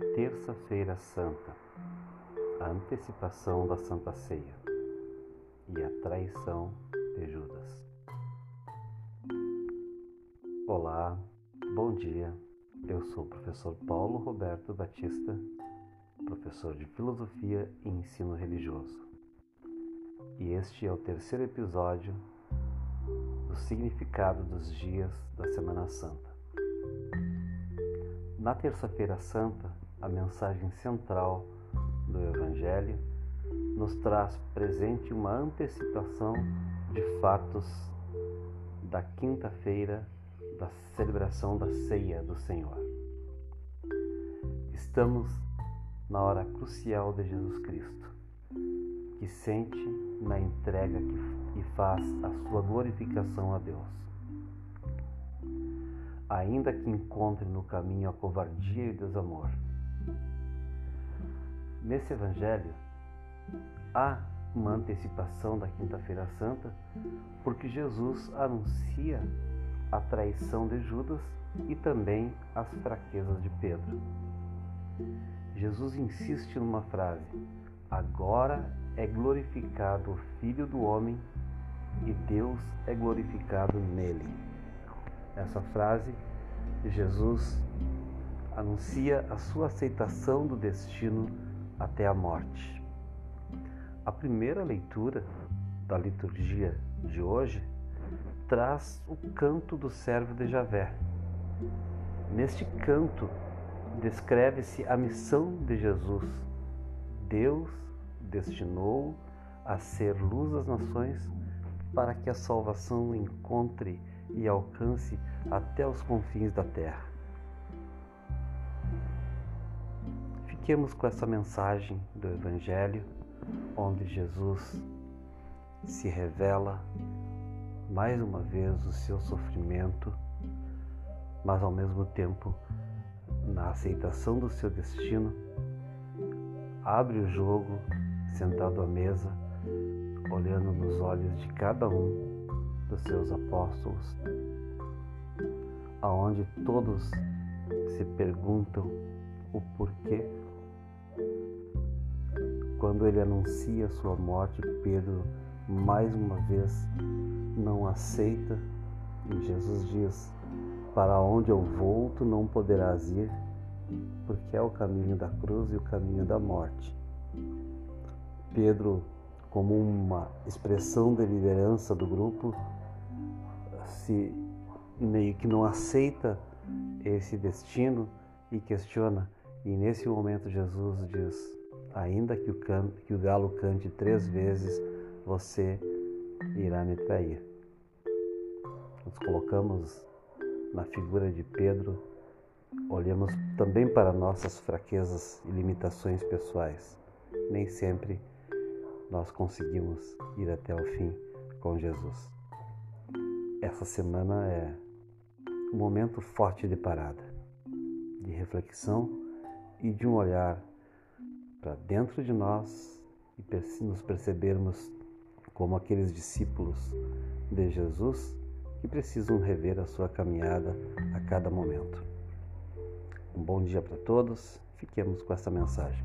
Terça-feira Santa, a antecipação da Santa Ceia e a traição de Judas. Olá, bom dia. Eu sou o professor Paulo Roberto Batista, professor de Filosofia e Ensino Religioso. E este é o terceiro episódio do significado dos dias da Semana Santa. Na Terça-feira Santa, a mensagem central do Evangelho nos traz presente uma antecipação de fatos da quinta-feira da celebração da ceia do Senhor. Estamos na hora crucial de Jesus Cristo, que sente na entrega que, faz a sua glorificação a Deus ainda que encontre no caminho a covardia e o desamor. Nesse Evangelho, há uma antecipação da Quinta-feira Santa, porque Jesus anuncia a traição de Judas e também as fraquezas de Pedro. Jesus insiste numa frase: Agora é glorificado o Filho do Homem e Deus é glorificado nele. Essa frase, Jesus anuncia a sua aceitação do destino até a morte. A primeira leitura da liturgia de hoje traz o canto do servo de Javé. Neste canto descreve-se a missão de Jesus. Deus destinou a ser luz das nações para que a salvação encontre e alcance até os confins da terra. Fiquemos com essa mensagem do Evangelho, onde Jesus se revela mais uma vez o seu sofrimento, mas ao mesmo tempo, na aceitação do seu destino, abre o jogo sentado à mesa, olhando nos olhos de cada um dos seus apóstolos, aonde todos se perguntam o porquê. Quando ele anuncia sua morte, Pedro mais uma vez não aceita e Jesus diz: Para onde eu volto não poderás ir, porque é o caminho da cruz e o caminho da morte. Pedro, como uma expressão de liderança do grupo, se meio que não aceita esse destino e questiona. E nesse momento Jesus diz: ainda que o, can, que o galo cante três vezes, você irá me trair. Nos colocamos na figura de Pedro, olhamos também para nossas fraquezas e limitações pessoais. Nem sempre nós conseguimos ir até o fim com Jesus. Essa semana é um momento forte de parada, de reflexão e de um olhar para dentro de nós e nos percebermos como aqueles discípulos de Jesus que precisam rever a sua caminhada a cada momento. Um bom dia para todos, fiquemos com essa mensagem.